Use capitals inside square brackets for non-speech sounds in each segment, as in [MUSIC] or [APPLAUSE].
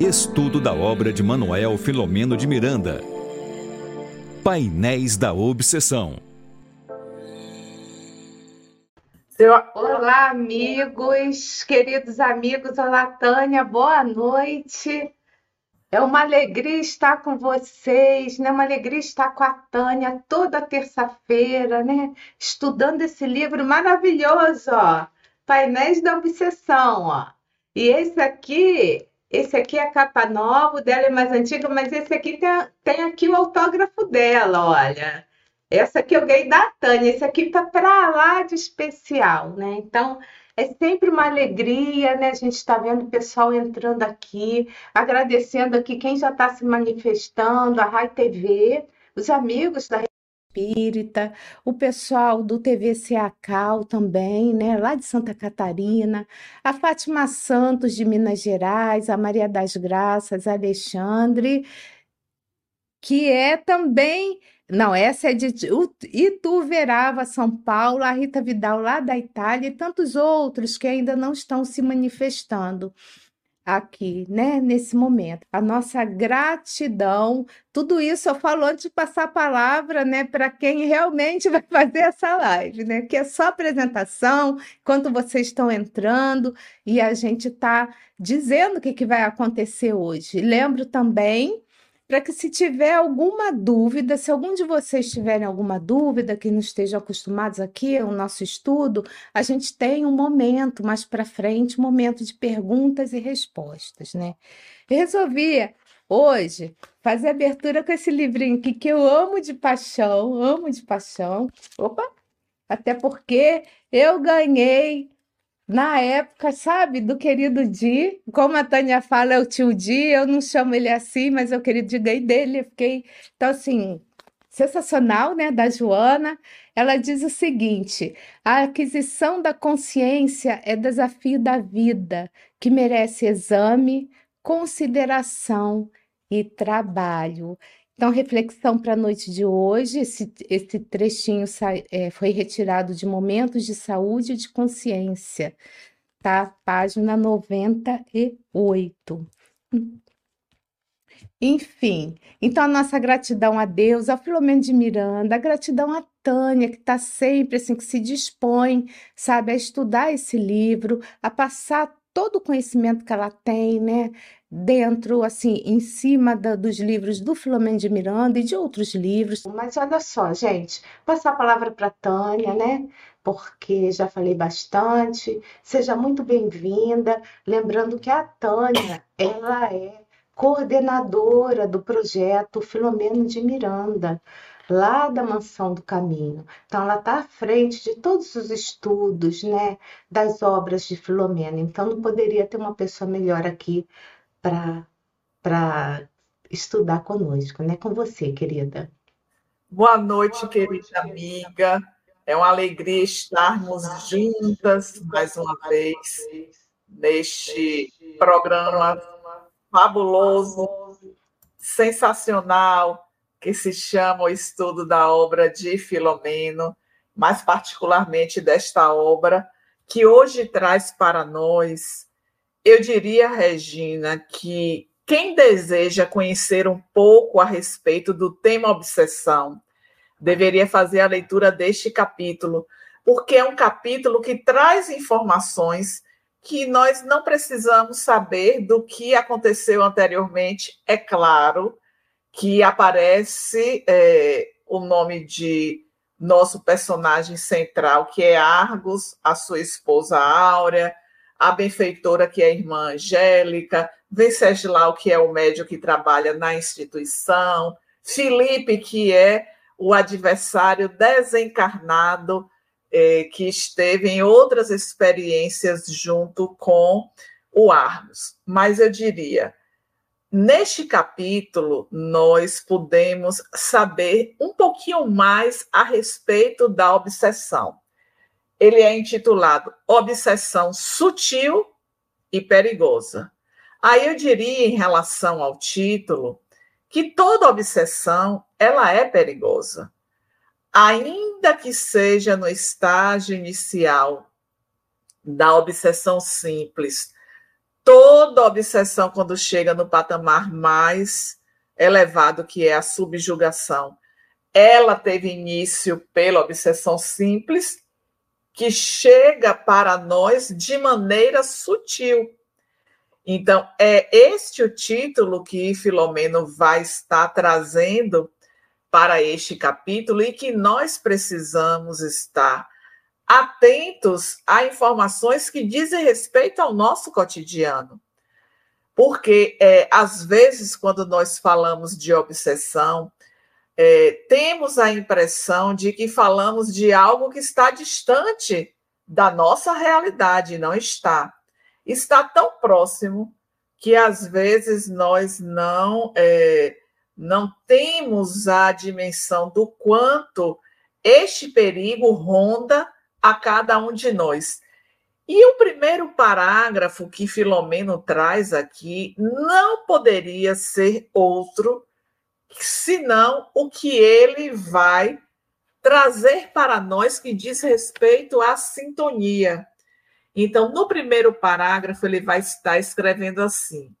Estudo da obra de Manuel Filomeno de Miranda. Painéis da Obsessão. Olá, amigos, queridos amigos. Olá, Tânia, boa noite. É uma alegria estar com vocês, né? Uma alegria estar com a Tânia toda terça-feira, né? Estudando esse livro maravilhoso, ó. Painéis da Obsessão, ó. E esse aqui, esse aqui é a capa nova, o dela é mais antiga, mas esse aqui tem, tem aqui o autógrafo dela, olha. Essa aqui eu ganhei da Tânia, esse aqui tá para lá de especial, né? Então, é sempre uma alegria, né? A gente está vendo o pessoal entrando aqui, agradecendo aqui quem já está se manifestando, a Rai TV, os amigos da Espírita, o pessoal do TVCA Cal também, né, lá de Santa Catarina, a Fátima Santos de Minas Gerais, a Maria das Graças, Alexandre, que é também, não, essa é de Ituverava, São Paulo, a Rita Vidal lá da Itália e tantos outros que ainda não estão se manifestando aqui, né, nesse momento. A nossa gratidão, tudo isso eu falo antes de passar a palavra, né, para quem realmente vai [LAUGHS] fazer essa live, né, que é só apresentação, enquanto vocês estão entrando e a gente está dizendo o que, que vai acontecer hoje. Lembro também para que se tiver alguma dúvida, se algum de vocês tiverem alguma dúvida, que não estejam acostumados aqui ao nosso estudo, a gente tem um momento mais para frente, um momento de perguntas e respostas, né? Resolvi hoje fazer abertura com esse livrinho aqui que eu amo de paixão, amo de paixão. Opa! Até porque eu ganhei na época, sabe, do querido Di, como a Tânia fala, é o tio Di, eu não chamo ele assim, mas é o querido Di ganhei dele, eu fiquei, então assim, sensacional, né, da Joana, ela diz o seguinte, a aquisição da consciência é desafio da vida, que merece exame, consideração e trabalho. Então, reflexão para a noite de hoje. Esse, esse trechinho é, foi retirado de Momentos de Saúde e de Consciência, tá? Página 98. Enfim, então a nossa gratidão a Deus, ao Filomeno de Miranda, a gratidão a Tânia, que está sempre assim, que se dispõe, sabe, a estudar esse livro, a passar todo o conhecimento que ela tem, né? dentro, assim, em cima da, dos livros do Filomeno de Miranda e de outros livros. Mas olha só, gente, passar a palavra para Tânia, né? Porque já falei bastante. Seja muito bem-vinda. Lembrando que a Tânia, ela é coordenadora do projeto Filomeno de Miranda lá da Mansão do Caminho. Então, ela está à frente de todos os estudos, né, das obras de Filomeno. Então, não poderia ter uma pessoa melhor aqui para estudar conosco, né? Com você, querida. Boa noite, querida amiga. É uma alegria estarmos juntas mais uma vez neste programa fabuloso, sensacional, que se chama O Estudo da Obra de Filomeno, mais particularmente desta obra, que hoje traz para nós eu diria, Regina, que quem deseja conhecer um pouco a respeito do tema obsessão deveria fazer a leitura deste capítulo, porque é um capítulo que traz informações que nós não precisamos saber do que aconteceu anteriormente. É claro que aparece é, o nome de nosso personagem central, que é Argos, a sua esposa Áurea, a benfeitora, que é a irmã Angélica, Venceslau, que é o médico que trabalha na instituição, Felipe, que é o adversário desencarnado eh, que esteve em outras experiências junto com o Argos. Mas eu diria, neste capítulo, nós podemos saber um pouquinho mais a respeito da obsessão ele é intitulado Obsessão Sutil e Perigosa. Aí eu diria em relação ao título que toda obsessão ela é perigosa, ainda que seja no estágio inicial da obsessão simples. Toda obsessão, quando chega no patamar mais elevado, que é a subjugação, ela teve início pela obsessão simples, que chega para nós de maneira sutil. Então, é este o título que Filomeno vai estar trazendo para este capítulo e que nós precisamos estar atentos a informações que dizem respeito ao nosso cotidiano. Porque, é, às vezes, quando nós falamos de obsessão, é, temos a impressão de que falamos de algo que está distante da nossa realidade, não está. Está tão próximo que, às vezes, nós não, é, não temos a dimensão do quanto este perigo ronda a cada um de nós. E o primeiro parágrafo que Filomeno traz aqui não poderia ser outro senão o que ele vai trazer para nós que diz respeito à sintonia. Então, no primeiro parágrafo, ele vai estar escrevendo assim: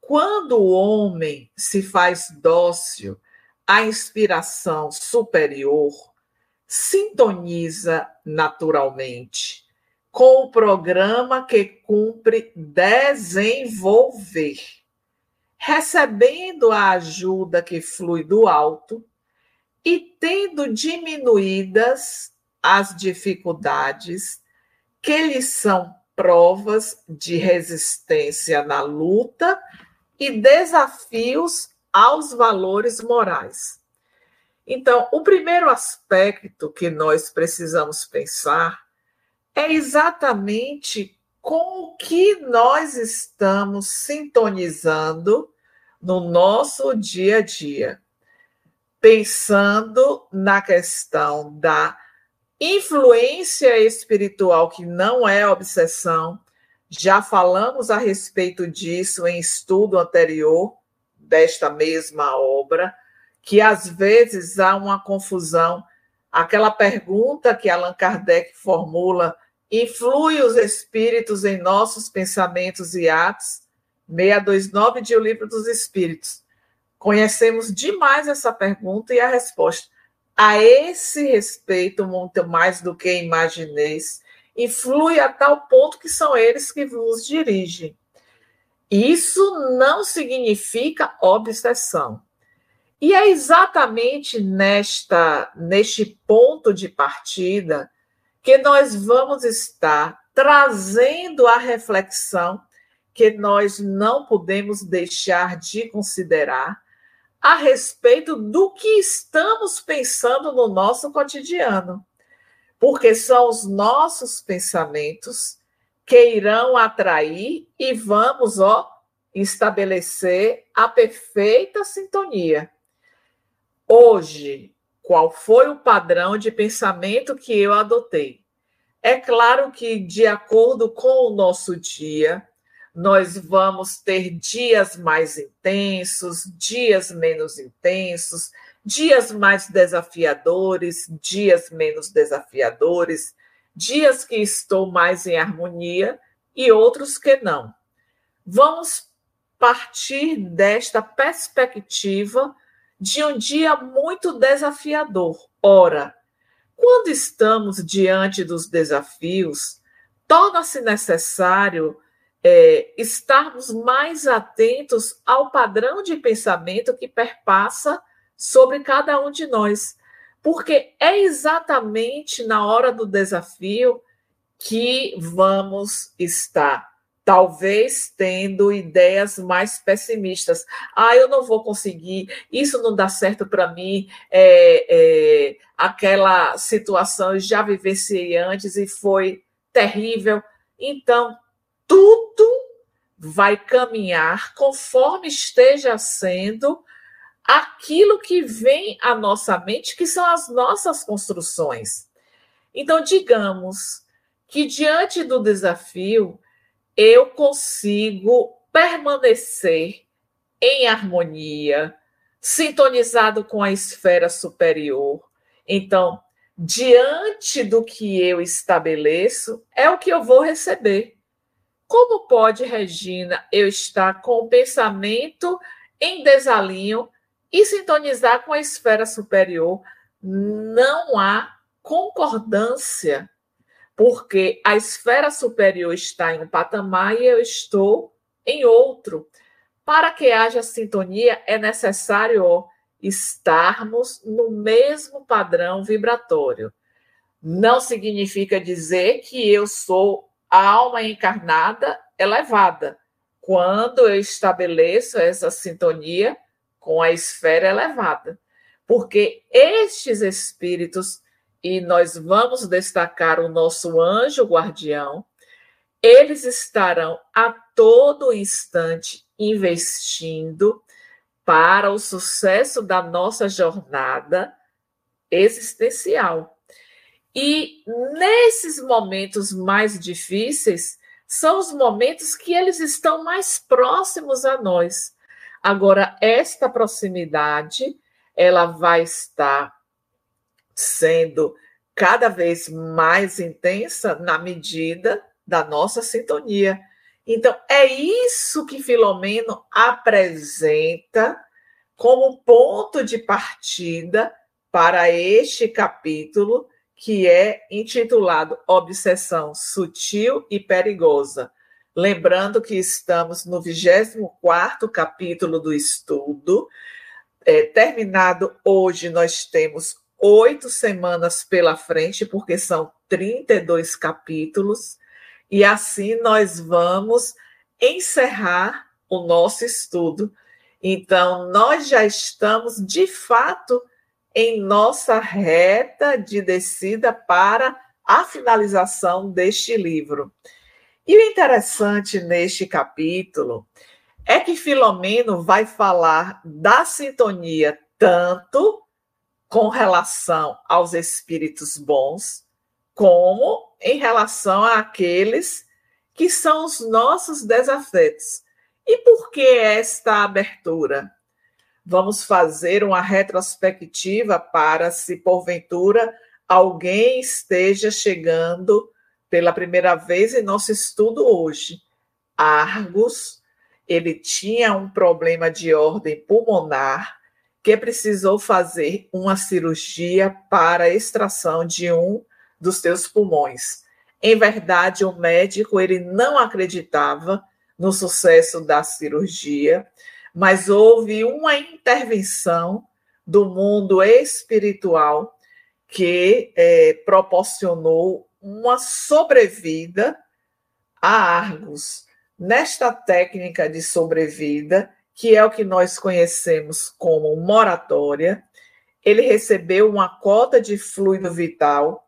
quando o homem se faz dócil à inspiração superior, sintoniza naturalmente com o programa que cumpre desenvolver, recebendo a ajuda que flui do alto e tendo diminuídas as dificuldades que lhe são provas de resistência na luta e desafios aos valores morais. Então, o primeiro aspecto que nós precisamos pensar é exatamente com o que nós estamos sintonizando no nosso dia a dia, pensando na questão da influência espiritual, que não é obsessão. Já falamos a respeito disso em estudo anterior desta mesma obra que às vezes há uma confusão. Aquela pergunta que Allan Kardec formula: influi os espíritos em nossos pensamentos e atos? 629 de O Livro dos Espíritos. Conhecemos demais essa pergunta e a resposta. A esse respeito, muito mais do que imagineis, influi a tal ponto que são eles que vos dirigem. Isso não significa obsessão. E é exatamente nesta neste ponto de partida que nós vamos estar trazendo a reflexão que nós não podemos deixar de considerar a respeito do que estamos pensando no nosso cotidiano. Porque são os nossos pensamentos que irão atrair e vamos, ó, estabelecer a perfeita sintonia Hoje, qual foi o padrão de pensamento que eu adotei? É claro que, de acordo com o nosso dia, nós vamos ter dias mais intensos, dias menos intensos, dias mais desafiadores, dias menos desafiadores, dias que estou mais em harmonia e outros que não. Vamos partir desta perspectiva de um dia muito desafiador. Ora, quando estamos diante dos desafios, torna-se necessário é, estarmos mais atentos ao padrão de pensamento que perpassa sobre cada um de nós. Porque é exatamente na hora do desafio que vamos estar talvez tendo ideias mais pessimistas. Ah, eu não vou conseguir, isso não dá certo para mim, é, é, aquela situação eu já vivenciei antes e foi terrível. Então, tudo vai caminhar conforme esteja sendo aquilo que vem à nossa mente, que são as nossas construções. Então, digamos que diante do desafio, eu consigo permanecer em harmonia, sintonizado com a esfera superior. Então, diante do que eu estabeleço, é o que eu vou receber. como pode, Regina, eu estar com o pensamento em desalinho e sintonizar com a esfera superior? Não há concordância, porque a esfera superior está em um patamar e eu estou em outro. Para que haja sintonia, é necessário ó, estarmos no mesmo padrão vibratório. Não significa dizer que eu sou alma encarnada elevada. Quando eu estabeleço essa sintonia com a esfera elevada. Porque estes espíritos, e nós vamos destacar o nosso anjo guardião, eles estarão a todo instante investindo para o sucesso da nossa jornada existencial. E nesses momentos mais difíceis, são os momentos que eles estão mais próximos a nós. Agora, esta proximidade, ela vai estar sendo cada vez mais intensa na medida da nossa sintonia. Então, é isso que Filomeno apresenta como ponto de partida para este capítulo, que é intitulado Obsessão Sutil e Perigosa. Lembrando que estamos no 24 capítulo do estudo. É, terminado hoje, nós temos oito semanas pela frente, porque são 32 capítulos. E assim nós vamos encerrar o nosso estudo. Então, nós já estamos, de fato, em nossa reta de descida para a finalização deste livro. E o interessante neste capítulo é que Filomeno vai falar da sintonia tanto com relação aos espíritos bons, como em relação àqueles que são os nossos desafetos. E por que esta abertura? Vamos fazer uma retrospectiva para se porventura alguém esteja chegando pela primeira vez em nosso estudo hoje. Argos, ele tinha um problema de ordem pulmonar que precisou fazer uma cirurgia para extração de um dos seus pulmões. Em verdade, o médico ele não acreditava no sucesso da cirurgia, mas houve uma intervenção do mundo espiritual que é, proporcionou uma sobrevida a Argos. Nesta técnica de sobrevida, que é o que nós conhecemos como moratória, ele recebeu uma cota de fluido vital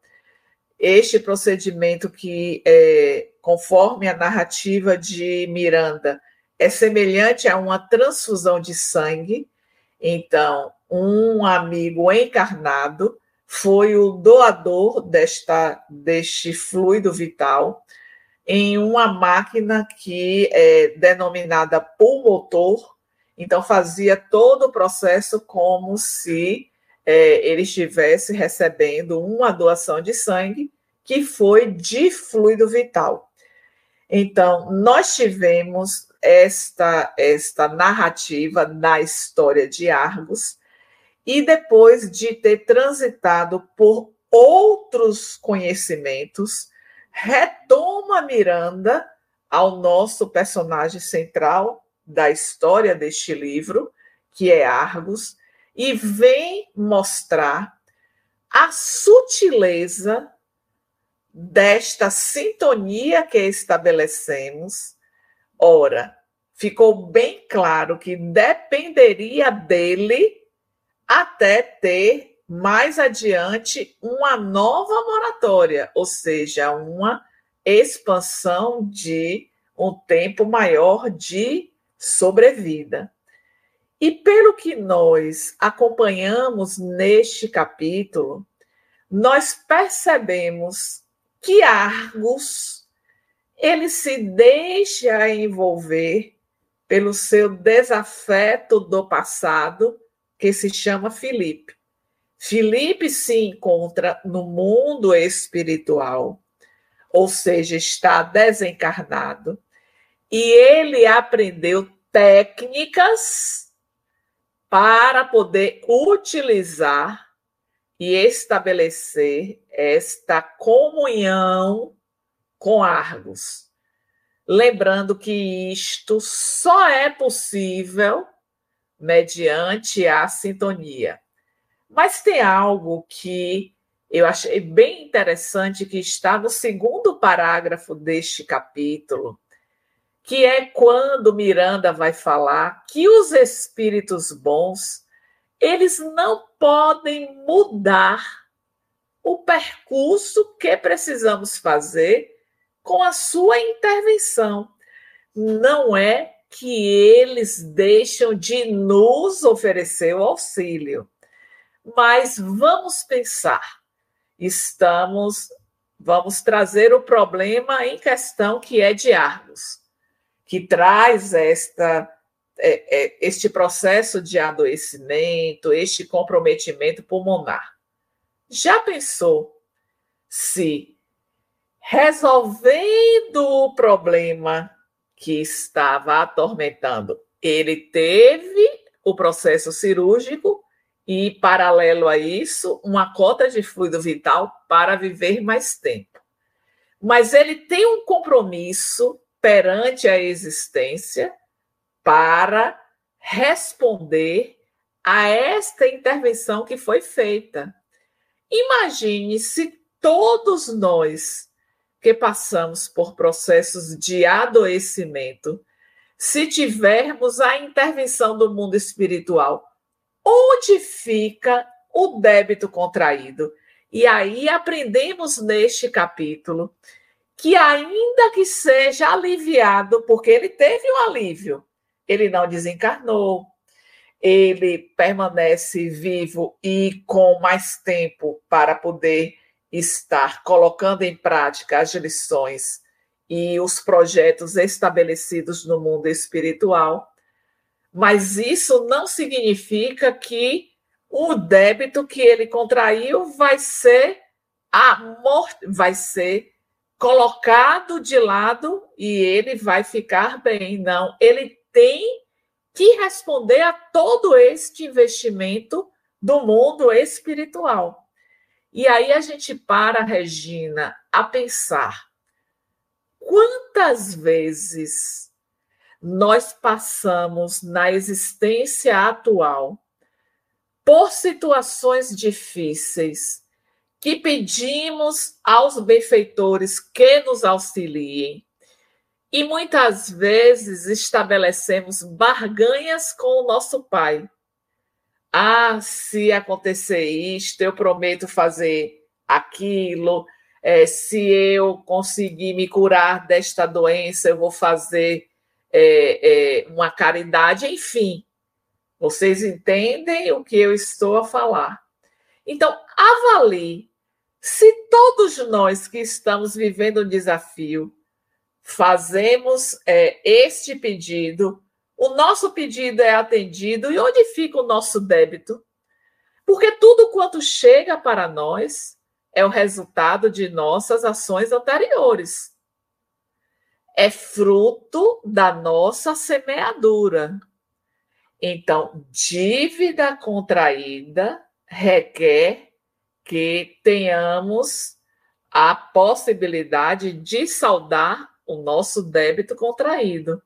este procedimento que, é, conforme a narrativa de Miranda, é semelhante a uma transfusão de sangue. Então, um amigo encarnado foi o doador desta, deste fluido vital em uma máquina que é denominada pulmotor. Então, fazia todo o processo como se é, ele estivesse recebendo uma doação de sangue que foi de fluido vital. Então, nós tivemos esta, esta narrativa na história de Argos, e depois de ter transitado por outros conhecimentos, retoma Miranda ao nosso personagem central da história deste livro, que é Argos, e vem mostrar a sutileza desta sintonia que estabelecemos. Ora, ficou bem claro que dependeria dele até ter mais adiante uma nova moratória, ou seja, uma expansão de um tempo maior de sobrevida. E pelo que nós acompanhamos neste capítulo, nós percebemos que Argos ele se deixa envolver pelo seu desafeto do passado, que se chama Felipe. Felipe se encontra no mundo espiritual, ou seja, está desencarnado, e ele aprendeu técnicas para poder utilizar e estabelecer esta comunhão com Argos. Lembrando que isto só é possível mediante a sintonia. Mas tem algo que eu achei bem interessante que está no segundo parágrafo deste capítulo, que é quando Miranda vai falar que os espíritos bons, eles não podem mudar o percurso que precisamos fazer com a sua intervenção. Não é que eles deixam de nos oferecer o auxílio. Mas vamos pensar. Estamos vamos trazer o problema em questão que é de Argos, que traz esta é, é, este processo de adoecimento, este comprometimento pulmonar. Já pensou se resolvendo o problema que estava atormentando, ele teve o processo cirúrgico e, paralelo a isso, uma cota de fluido vital para viver mais tempo. Mas ele tem um compromisso perante a existência para responder a esta intervenção que foi feita. Imagine se todos nós que passamos por processos de adoecimento, se tivermos a intervenção do mundo espiritual, onde fica o débito contraído? E aí aprendemos neste capítulo que, ainda que seja aliviado, porque ele teve um alívio, ele não desencarnou, ele permanece vivo e com mais tempo para poder estar colocando em prática as lições e os projetos estabelecidos no mundo espiritual, mas isso não significa que o débito que ele contraiu vai ser morte, vai ser colocado de lado e ele vai ficar bem. Não, ele tem que responder a todo este investimento do mundo espiritual. E aí a gente para, Regina, a pensar quantas vezes nós passamos na existência atual por situações difíceis que pedimos aos benfeitores que nos auxiliem e muitas vezes estabelecemos barganhas com o nosso Pai. Ah, se acontecer isto, eu prometo fazer aquilo. É, se eu conseguir me curar desta doença, eu vou fazer é, é, uma caridade, enfim. Vocês entendem o que eu estou a falar. Então, avalie se todos nós que estamos vivendo um desafio fazemos é, este pedido, o nosso pedido é atendido e onde fica o nosso débito? Porque tudo quanto chega para nós é o resultado de nossas ações anteriores. É fruto da nossa semeadura. Então, dívida contraída requer que tenhamos a possibilidade de saldar o nosso débito contraído.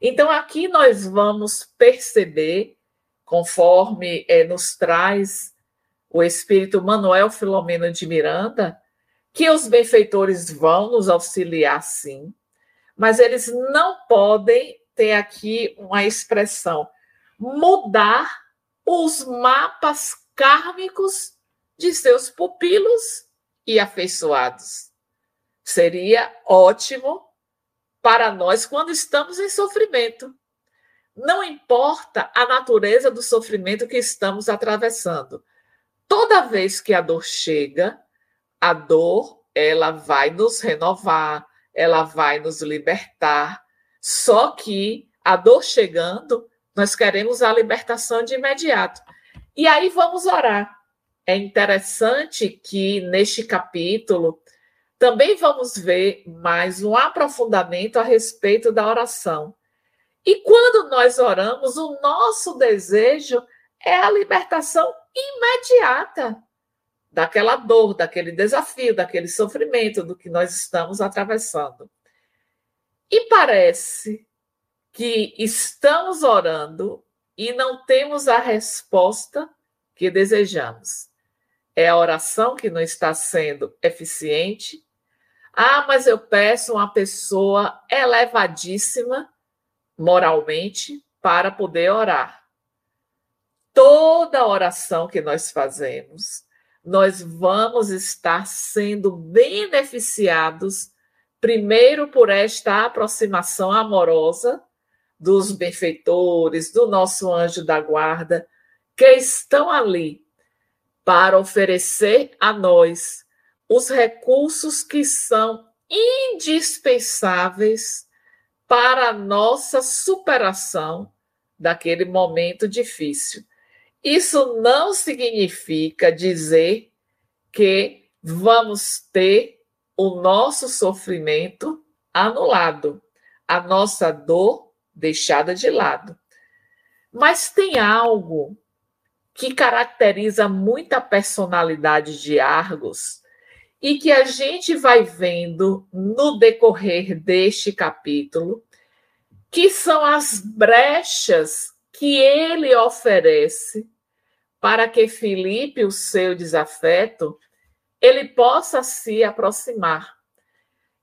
Então, aqui nós vamos perceber, conforme é, nos traz o Espírito Manuel Filomeno de Miranda, que os benfeitores vão nos auxiliar sim, mas eles não podem ter aqui uma expressão, mudar os mapas kármicos de seus pupilos e afeiçoados. Seria ótimo para nós quando estamos em sofrimento. Não importa a natureza do sofrimento que estamos atravessando. Toda vez que a dor chega, a dor ela vai nos renovar, ela vai nos libertar. Só que a dor chegando, nós queremos a libertação de imediato. E aí vamos orar. É interessante que neste capítulo também vamos ver mais um aprofundamento a respeito da oração. E quando nós oramos, o nosso desejo é a libertação imediata daquela dor, daquele desafio, daquele sofrimento do que nós estamos atravessando. E parece que estamos orando e não temos a resposta que desejamos. É a oração que não está sendo eficiente. Ah, mas eu peço uma pessoa elevadíssima moralmente para poder orar. Toda oração que nós fazemos, nós vamos estar sendo beneficiados primeiro por esta aproximação amorosa dos benfeitores, do nosso anjo da guarda, que estão ali para oferecer a nós os recursos que são indispensáveis para a nossa superação daquele momento difícil. Isso não significa dizer que vamos ter o nosso sofrimento anulado, a nossa dor deixada de lado. Mas tem algo que caracteriza muita personalidade de Argos e que a gente vai vendo no decorrer deste capítulo, que são as brechas que ele oferece para que Felipe, o seu desafeto, ele possa se aproximar.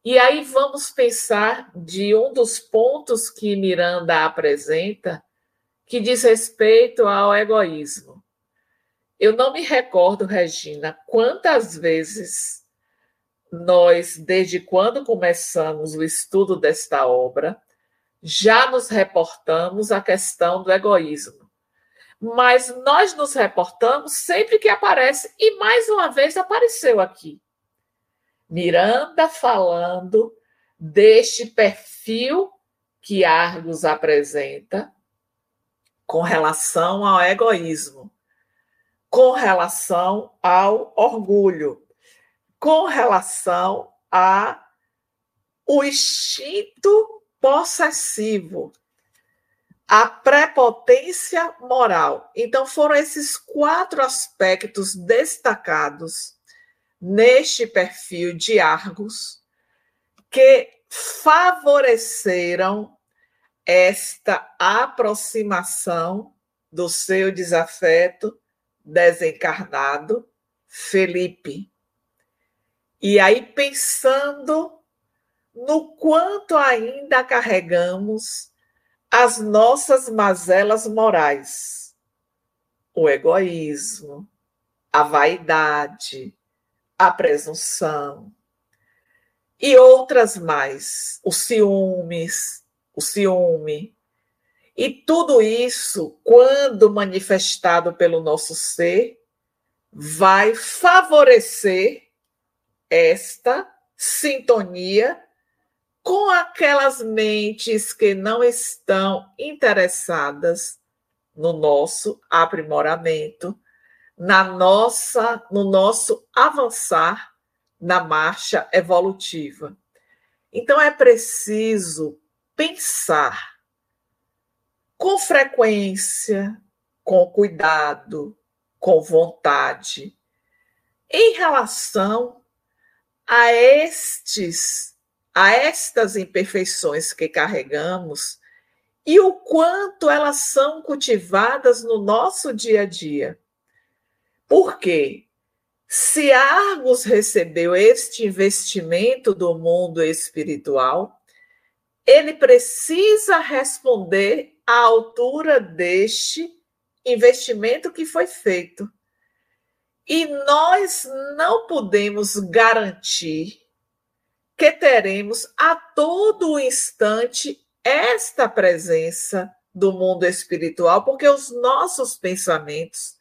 E aí vamos pensar de um dos pontos que Miranda apresenta, que diz respeito ao egoísmo. Eu não me recordo, Regina, quantas vezes nós, desde quando começamos o estudo desta obra, já nos reportamos à questão do egoísmo. Mas nós nos reportamos sempre que aparece, e mais uma vez apareceu aqui. Miranda falando deste perfil que Argos apresenta com relação ao egoísmo, com relação ao orgulho, com relação a o instinto possessivo, a prepotência moral. Então foram esses quatro aspectos destacados neste perfil de Argos que favoreceram esta aproximação do seu desafeto desencarnado, Felipe. E aí, pensando no quanto ainda carregamos as nossas mazelas morais, o egoísmo, a vaidade, a presunção e outras mais, os ciúmes, o ciúme. E tudo isso, quando manifestado pelo nosso ser, vai favorecer esta sintonia com aquelas mentes que não estão interessadas no nosso aprimoramento, na nossa, no nosso avançar na marcha evolutiva. Então é preciso pensar com frequência, com cuidado, com vontade, em relação a estes, a estas imperfeições que carregamos e o quanto elas são cultivadas no nosso dia a dia. Porque se Argos recebeu este investimento do mundo espiritual, ele precisa responder à altura deste investimento que foi feito. E nós não podemos garantir que teremos a todo instante esta presença do mundo espiritual, porque os nossos pensamentos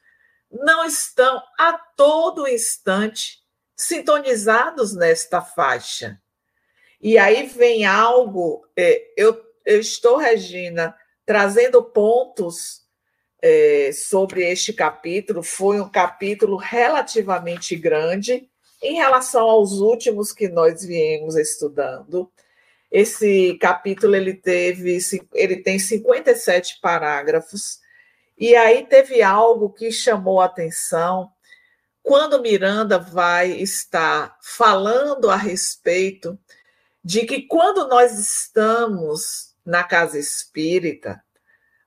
não estão a todo instante sintonizados nesta faixa. E aí vem algo, é, eu, eu estou, Regina, trazendo pontos é, sobre este capítulo. Foi um capítulo relativamente grande, em relação aos últimos que nós viemos estudando. Esse capítulo ele teve, ele tem 57 parágrafos. E aí teve algo que chamou a atenção quando Miranda vai estar falando a respeito de que quando nós estamos na casa espírita,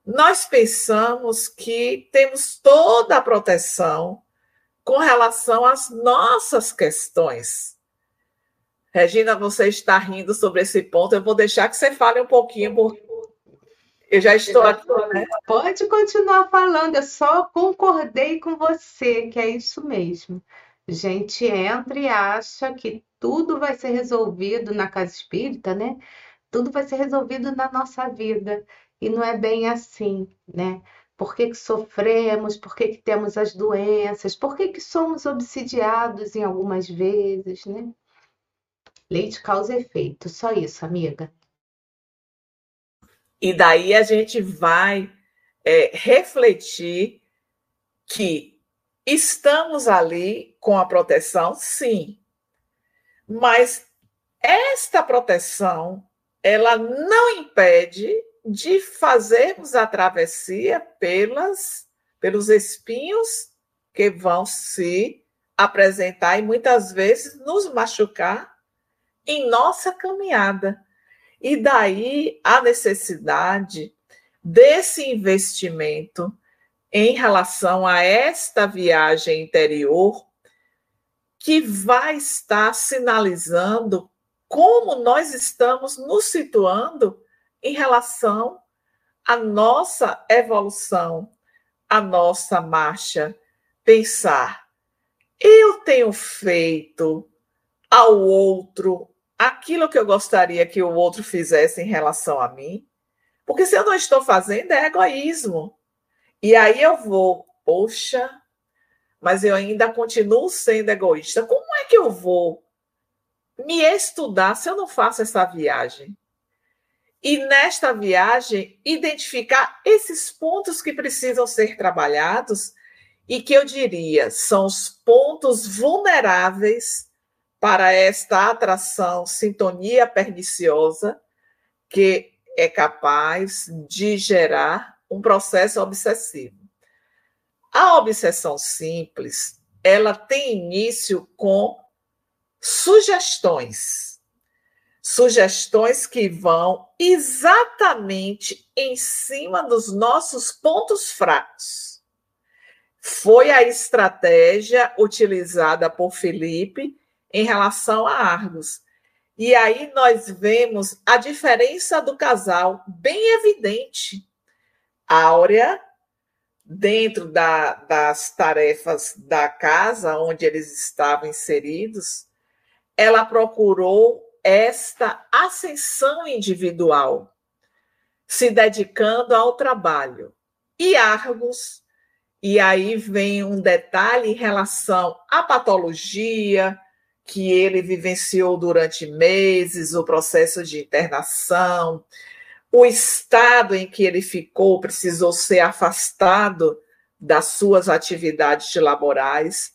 nós pensamos que temos toda a proteção com relação às nossas questões. Regina, você está rindo sobre esse ponto. Eu vou deixar que você fale um pouquinho, porque eu já estou aqui. Né? Pode continuar falando, eu só concordei com você, que é isso mesmo. A gente entra e acha que tudo vai ser resolvido na casa espírita, né? Tudo vai ser resolvido na nossa vida. E não é bem assim, né? Por que, que sofremos? Por que, que temos as doenças? Por que, que somos obsidiados em algumas vezes, né? Lei de causa efeito, só isso, amiga. E daí a gente vai é, refletir que estamos ali com a proteção, sim, mas esta proteção ela não impede de fazermos a travessia pelas, pelos espinhos que vão se apresentar e muitas vezes nos machucar em nossa caminhada. E daí a necessidade desse investimento em relação a esta viagem interior que vai estar sinalizando como nós estamos nos situando em relação à nossa evolução, à nossa marcha. Pensar, eu tenho feito ao outro aquilo que eu gostaria que o outro fizesse em relação a mim? Porque se eu não estou fazendo, é egoísmo. E aí eu vou, poxa, mas eu ainda continuo sendo egoísta. Como é que eu vou me estudar se eu não faço essa viagem? E nesta viagem, identificar esses pontos que precisam ser trabalhados e que eu diria são os pontos vulneráveis para esta atração, sintonia perniciosa, que é capaz de gerar um processo obsessivo. A obsessão simples, ela tem início com sugestões. Sugestões que vão exatamente em cima dos nossos pontos fracos. Foi a estratégia utilizada por Felipe em relação a Argos. E aí nós vemos a diferença do casal bem evidente. Áurea dentro da, das tarefas da casa onde eles estavam inseridos, ela procurou esta ascensão individual, se dedicando ao trabalho. E Argos, e aí vem um detalhe em relação à patologia, que ele vivenciou durante meses, o processo de internação, o estado em que ele ficou precisou ser afastado das suas atividades laborais.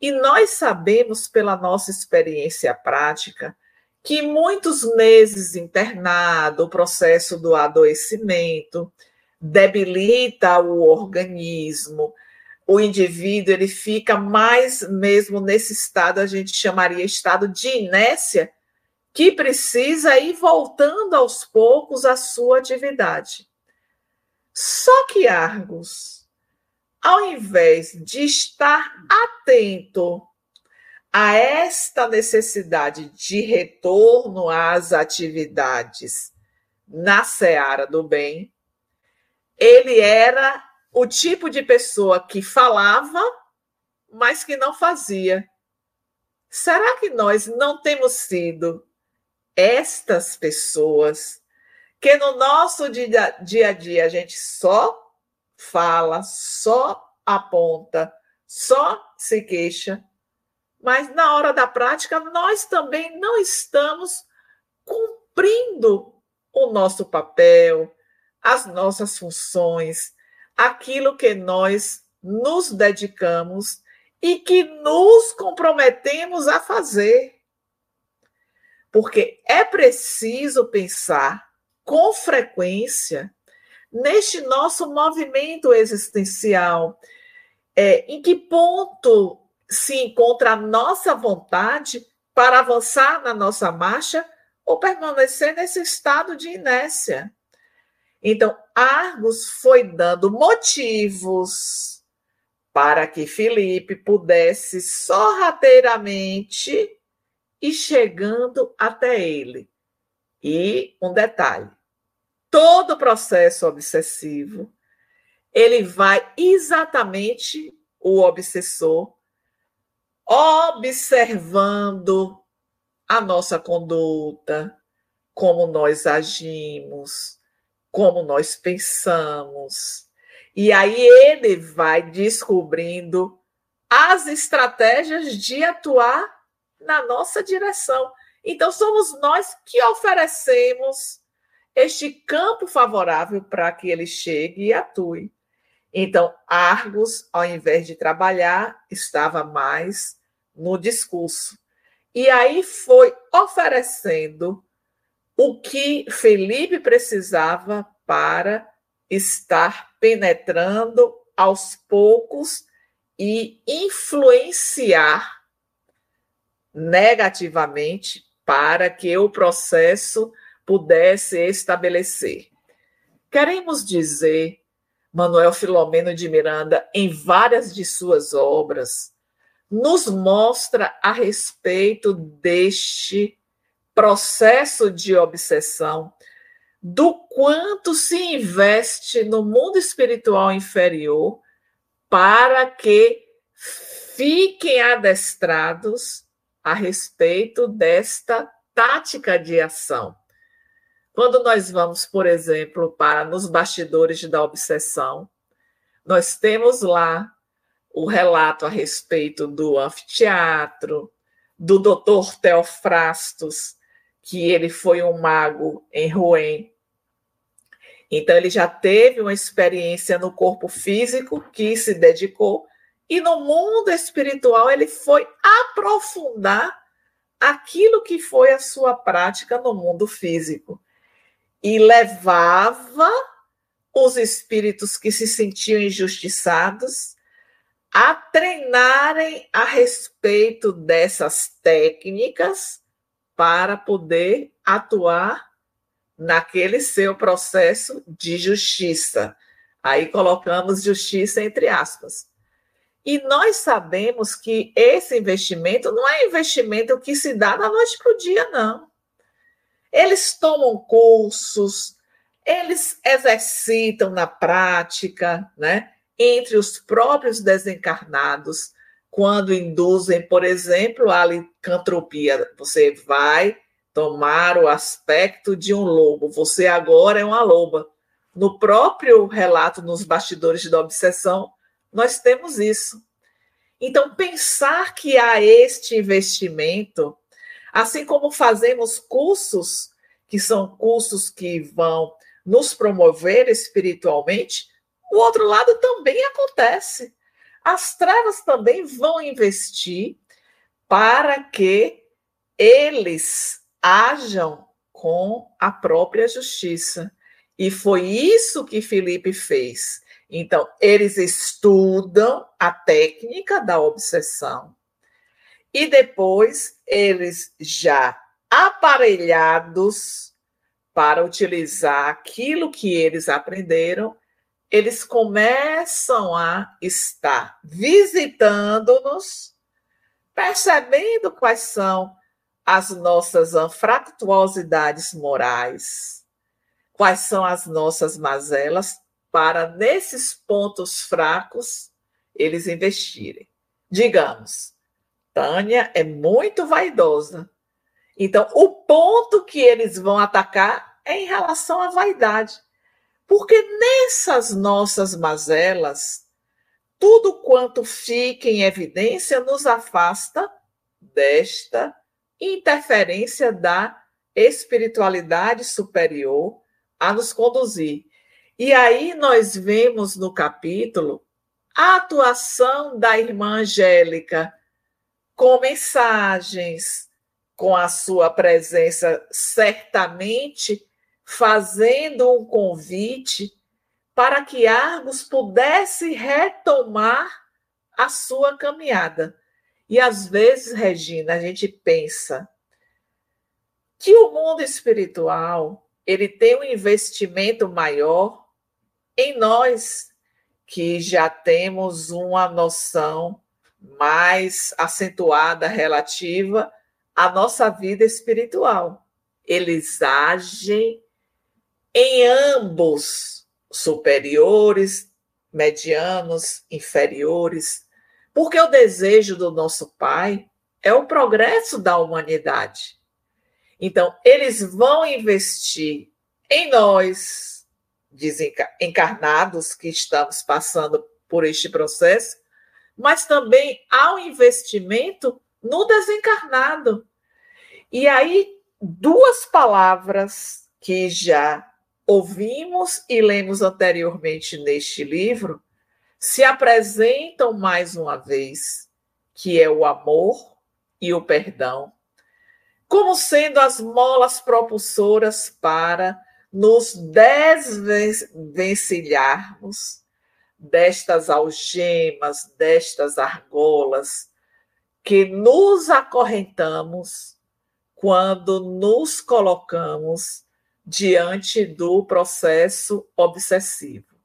E nós sabemos, pela nossa experiência prática, que muitos meses internado, o processo do adoecimento, debilita o organismo, o indivíduo ele fica mais mesmo nesse estado, a gente chamaria estado de inércia, que precisa ir voltando aos poucos à sua atividade. Só que Argos, ao invés de estar atento a esta necessidade de retorno às atividades na seara do bem, ele era o tipo de pessoa que falava, mas que não fazia. Será que nós não temos sido estas pessoas que no nosso dia, dia a dia a gente só fala, só aponta, só se queixa, mas na hora da prática nós também não estamos cumprindo o nosso papel, as nossas funções, aquilo que nós nos dedicamos e que nos comprometemos a fazer. Porque é preciso pensar com frequência neste nosso movimento existencial. É, em que ponto se encontra a nossa vontade para avançar na nossa marcha ou permanecer nesse estado de inércia? Então, Argos foi dando motivos para que Felipe pudesse sorrateiramente ir chegando até ele. E um detalhe: todo o processo obsessivo, ele vai exatamente o obsessor observando a nossa conduta, como nós agimos, como nós pensamos. E aí ele vai descobrindo as estratégias de atuar na nossa direção. Então, somos nós que oferecemos este campo favorável para que ele chegue e atue. Então, Argos, ao invés de trabalhar, estava mais no discurso. E aí foi oferecendo o que Felipe precisava para estar penetrando aos poucos e influenciar negativamente para que o processo pudesse estabelecer. Queremos dizer, Manuel Filomeno de Miranda, em várias de suas obras, nos mostra a respeito deste processo de obsessão, do quanto se investe no mundo espiritual inferior para que fiquem adestrados a respeito desta tática de ação. Quando nós vamos, por exemplo, para nos bastidores da obsessão, nós temos lá o relato a respeito do anfiteatro, do doutor Teofrastos, que ele foi um mago em Rouen. Então, ele já teve uma experiência no corpo físico que se dedicou, e no mundo espiritual ele foi aprofundar aquilo que foi a sua prática no mundo físico e levava os espíritos que se sentiam injustiçados a treinarem a respeito dessas técnicas para poder atuar naquele seu processo de justiça. Aí colocamos justiça entre aspas. E nós sabemos que esse investimento não é investimento que se dá da noite para o dia, não. Eles tomam cursos, eles exercitam na prática, né? Entre os próprios desencarnados, quando induzem, por exemplo, a licantropia. Você vai tomar o aspecto de um lobo, você agora é uma loba. No próprio relato, nos bastidores da obsessão, nós temos isso. Então, pensar que há este investimento, assim como fazemos cursos, que são cursos que vão nos promover espiritualmente, o outro lado também acontece. As trevas também vão investir para que eles ajam com a própria justiça. E foi isso que Felipe fez. Então, eles estudam a técnica da obsessão e depois eles já aparelhados para utilizar aquilo que eles aprenderam, eles começam a estar visitando-nos, percebendo quais são as nossas anfractuosidades morais, quais são as nossas mazelas, para nesses pontos fracos eles investirem. Digamos, Tânia é muito vaidosa. Então, o ponto que eles vão atacar é em relação à vaidade. Porque nessas nossas mazelas, tudo quanto fica em evidência nos afasta desta interferência da espiritualidade superior a nos conduzir. E aí nós vemos no capítulo a atuação da irmã Angélica com mensagens, com a sua presença, certamente fazendo um convite para que Argos pudesse retomar a sua caminhada. E às vezes, Regina, a gente pensa que o mundo espiritual ele tem um investimento maior em nós que já temos uma noção mais acentuada relativa à nossa vida espiritual. Eles agem em ambos, superiores, medianos, inferiores, porque o desejo do nosso Pai é o progresso da humanidade. Então, eles vão investir em nós, encarnados que estamos passando por este processo, mas também um investimento no desencarnado. E aí, duas palavras que já ouvimos e lemos anteriormente neste livro se apresentam mais uma vez, que é o amor e o perdão, como sendo as molas propulsoras para nos desvencilharmos destas algemas, destas argolas que nos acorrentamos quando nos colocamos diante do processo obsessivo.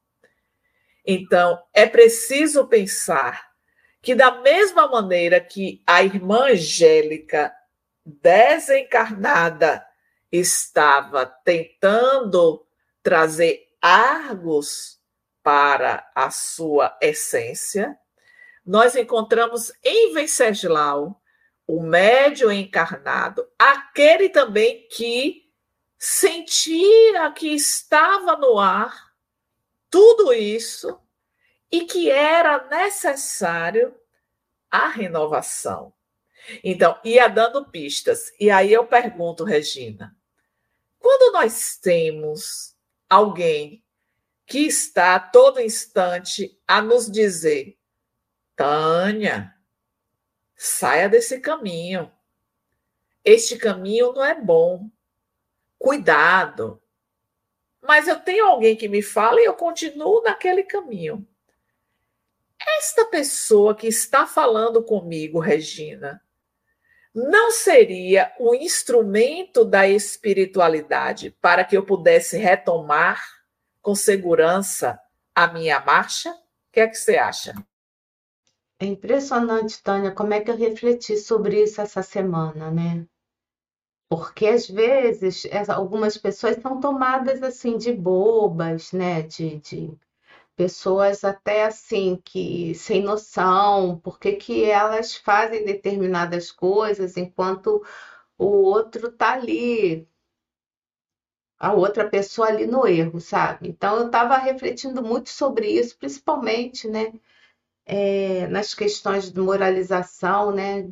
Então, é preciso pensar que, da mesma maneira que a irmã Angélica, desencarnada, estava tentando trazer Argos para a sua essência, nós encontramos em Venceslau o médio encarnado, aquele também que sentia que estava no ar tudo isso e que era necessário a renovação. Então, ia dando pistas. E aí eu pergunto, Regina, quando nós temos alguém que está a todo instante a nos dizer: Tânia, saia desse caminho. Este caminho não é bom. Cuidado. Mas eu tenho alguém que me fala e eu continuo naquele caminho. Esta pessoa que está falando comigo, Regina, não seria o instrumento da espiritualidade para que eu pudesse retomar com segurança a minha marcha? O que é que você acha? É impressionante, Tânia, como é que eu refleti sobre isso essa semana, né? Porque às vezes algumas pessoas são tomadas assim de bobas, né? De, de pessoas até assim que sem noção, porque que elas fazem determinadas coisas enquanto o outro tá ali a outra pessoa ali no erro, sabe? Então eu estava refletindo muito sobre isso, principalmente, né? É, nas questões de moralização, né?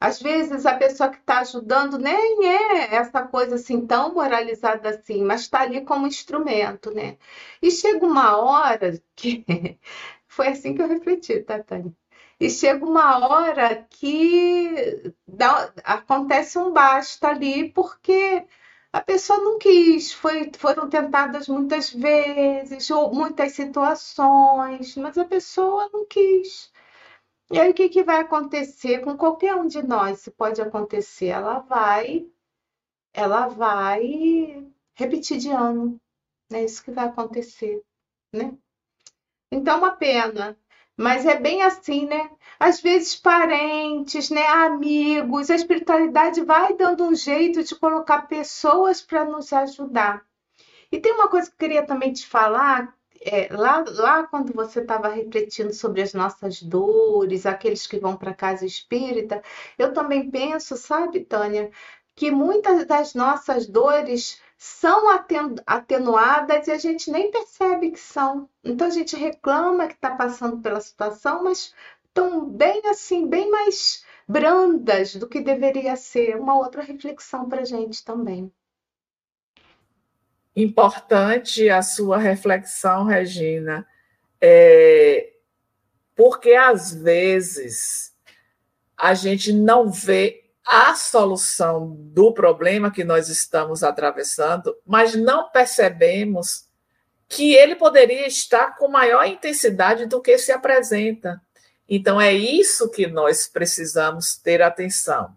Às vezes a pessoa que está ajudando nem é essa coisa assim tão moralizada assim, mas está ali como instrumento, né? E chega uma hora que [LAUGHS] foi assim que eu refleti, tá, Tânia? E chega uma hora que dá, acontece um basta ali, porque a pessoa não quis, foi, foram tentadas muitas vezes, ou muitas situações, mas a pessoa não quis. E aí o que, que vai acontecer com qualquer um de nós? Se pode acontecer, ela vai, ela vai repetir de ano. É isso que vai acontecer, né? Então, uma pena. Mas é bem assim, né? Às vezes parentes, né, amigos, a espiritualidade vai dando um jeito de colocar pessoas para nos ajudar. E tem uma coisa que eu queria também te falar, é, lá, lá quando você estava refletindo sobre as nossas dores, aqueles que vão para casa espírita, eu também penso, sabe, Tânia, que muitas das nossas dores são atenuadas e a gente nem percebe que são. Então a gente reclama que está passando pela situação, mas estão bem assim, bem mais brandas do que deveria ser. Uma outra reflexão para a gente também. Importante a sua reflexão, Regina. É, porque às vezes a gente não vê a solução do problema que nós estamos atravessando, mas não percebemos que ele poderia estar com maior intensidade do que se apresenta. Então, é isso que nós precisamos ter atenção.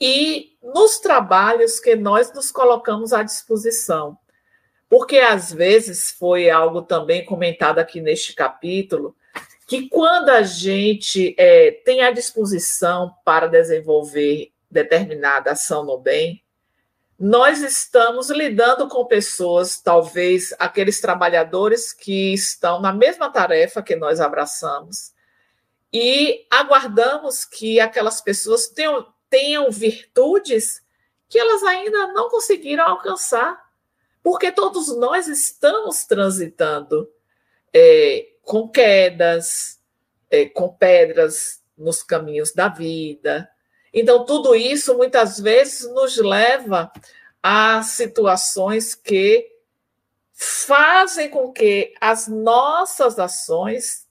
E nos trabalhos que nós nos colocamos à disposição. Porque às vezes foi algo também comentado aqui neste capítulo, que quando a gente é, tem a disposição para desenvolver determinada ação no bem, nós estamos lidando com pessoas, talvez aqueles trabalhadores que estão na mesma tarefa que nós abraçamos, e aguardamos que aquelas pessoas tenham, tenham virtudes que elas ainda não conseguiram alcançar, porque todos nós estamos transitando é, com quedas, é, com pedras nos caminhos da vida. Então, tudo isso muitas vezes nos leva a situações que fazem com que as nossas ações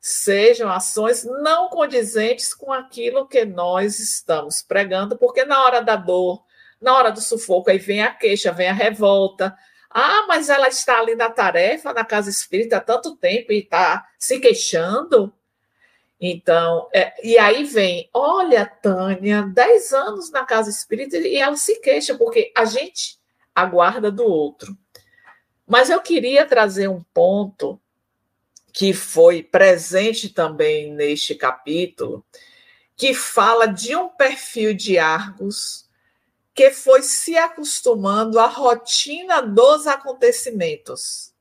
sejam ações não condizentes com aquilo que nós estamos pregando, porque na hora da dor, na hora do sufoco, aí vem a queixa, vem a revolta, ah, mas ela está ali na tarefa, na casa espírita há tanto tempo e está se queixando. Então, é, e aí vem, olha, Tânia, 10 anos na casa espírita e ela se queixa, porque a gente aguarda do outro. Mas eu queria trazer um ponto que foi presente também neste capítulo, que fala de um perfil de Argos que foi se acostumando à rotina dos acontecimentos.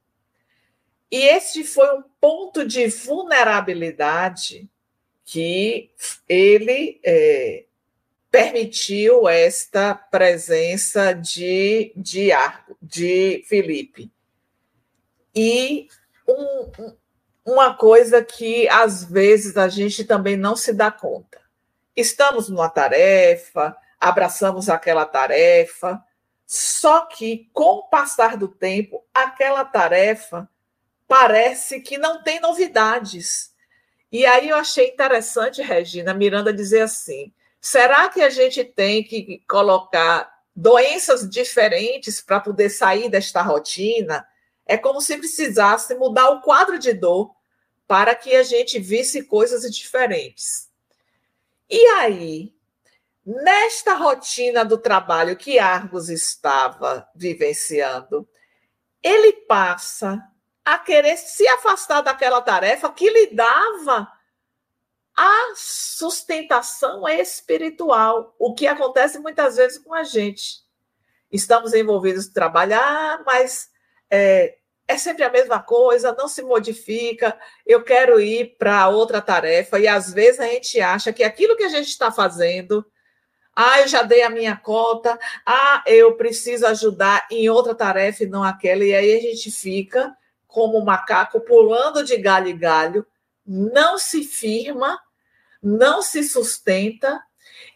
E esse foi um ponto de vulnerabilidade que ele é, permitiu esta presença de, de, de Felipe. E um, uma coisa que às vezes a gente também não se dá conta. Estamos numa tarefa, abraçamos aquela tarefa, só que com o passar do tempo, aquela tarefa parece que não tem novidades. E aí eu achei interessante, Regina Miranda, dizer assim: será que a gente tem que colocar doenças diferentes para poder sair desta rotina? É como se precisasse mudar o quadro de dor para que a gente visse coisas diferentes. E aí, Nesta rotina do trabalho que Argos estava vivenciando, ele passa a querer se afastar daquela tarefa que lhe dava a sustentação espiritual, o que acontece muitas vezes com a gente. Estamos envolvidos em trabalhar, mas é, é sempre a mesma coisa, não se modifica. Eu quero ir para outra tarefa, e às vezes a gente acha que aquilo que a gente está fazendo ah, eu já dei a minha cota. Ah, eu preciso ajudar em outra tarefa e não aquela. E aí a gente fica como um macaco pulando de galho em galho, não se firma, não se sustenta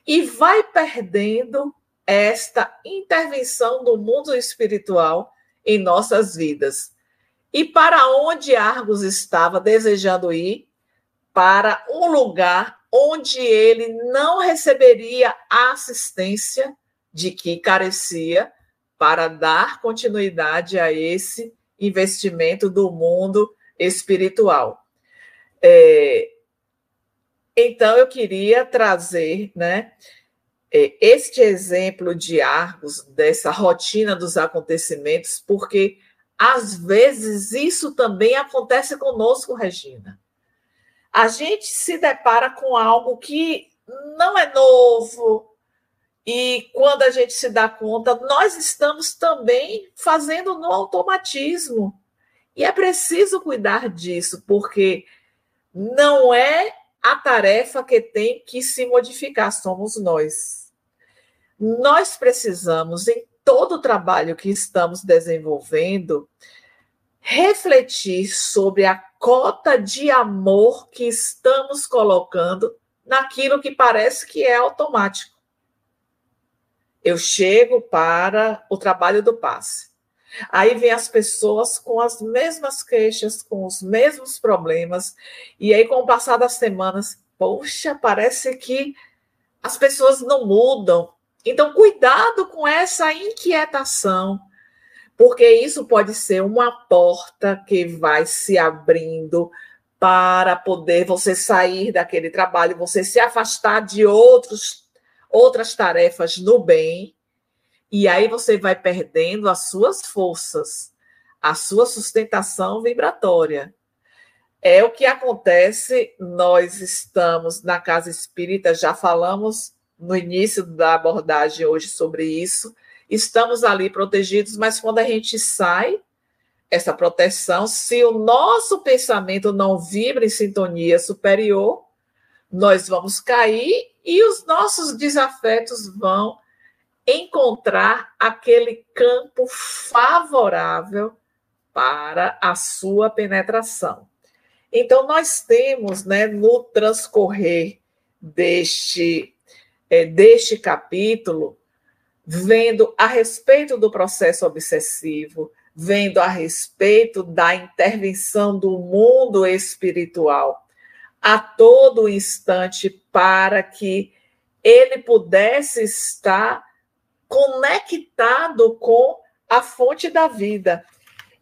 e vai perdendo esta intervenção do mundo espiritual em nossas vidas. E para onde Argos estava desejando ir? Para um lugar onde ele não receberia a assistência de que carecia para dar continuidade a esse investimento do mundo espiritual. É, então, eu queria trazer né, é, este exemplo de Argos, dessa rotina dos acontecimentos, porque às vezes isso também acontece conosco, Regina a gente se depara com algo que não é novo. E quando a gente se dá conta, nós estamos também fazendo no automatismo. E é preciso cuidar disso, porque não é a tarefa que tem que se modificar, somos nós. Nós precisamos, em todo o trabalho que estamos desenvolvendo, refletir sobre a cota de amor que estamos colocando naquilo que parece que é automático. Eu chego para o trabalho do passe. Aí vem as pessoas com as mesmas queixas, com os mesmos problemas, e aí, com o passar das semanas, poxa, parece que as pessoas não mudam. Então, cuidado com essa inquietação, porque isso pode ser uma porta que vai se abrindo para poder você sair daquele trabalho, você se afastar de outros, outras tarefas no bem, e aí você vai perdendo as suas forças, a sua sustentação vibratória. É o que acontece, nós estamos na casa espírita, já falamos no início da abordagem hoje sobre isso. Estamos ali protegidos, mas quando a gente sai, essa proteção, se o nosso pensamento não vibra em sintonia superior, nós vamos cair e os nossos desafetos vão encontrar aquele campo favorável para a sua penetração. Então, nós temos, né, no transcorrer deste, é, deste capítulo, vendo a respeito do processo obsessivo, vendo a respeito da intervenção do mundo espiritual a todo instante para que ele pudesse estar conectado com a fonte da vida.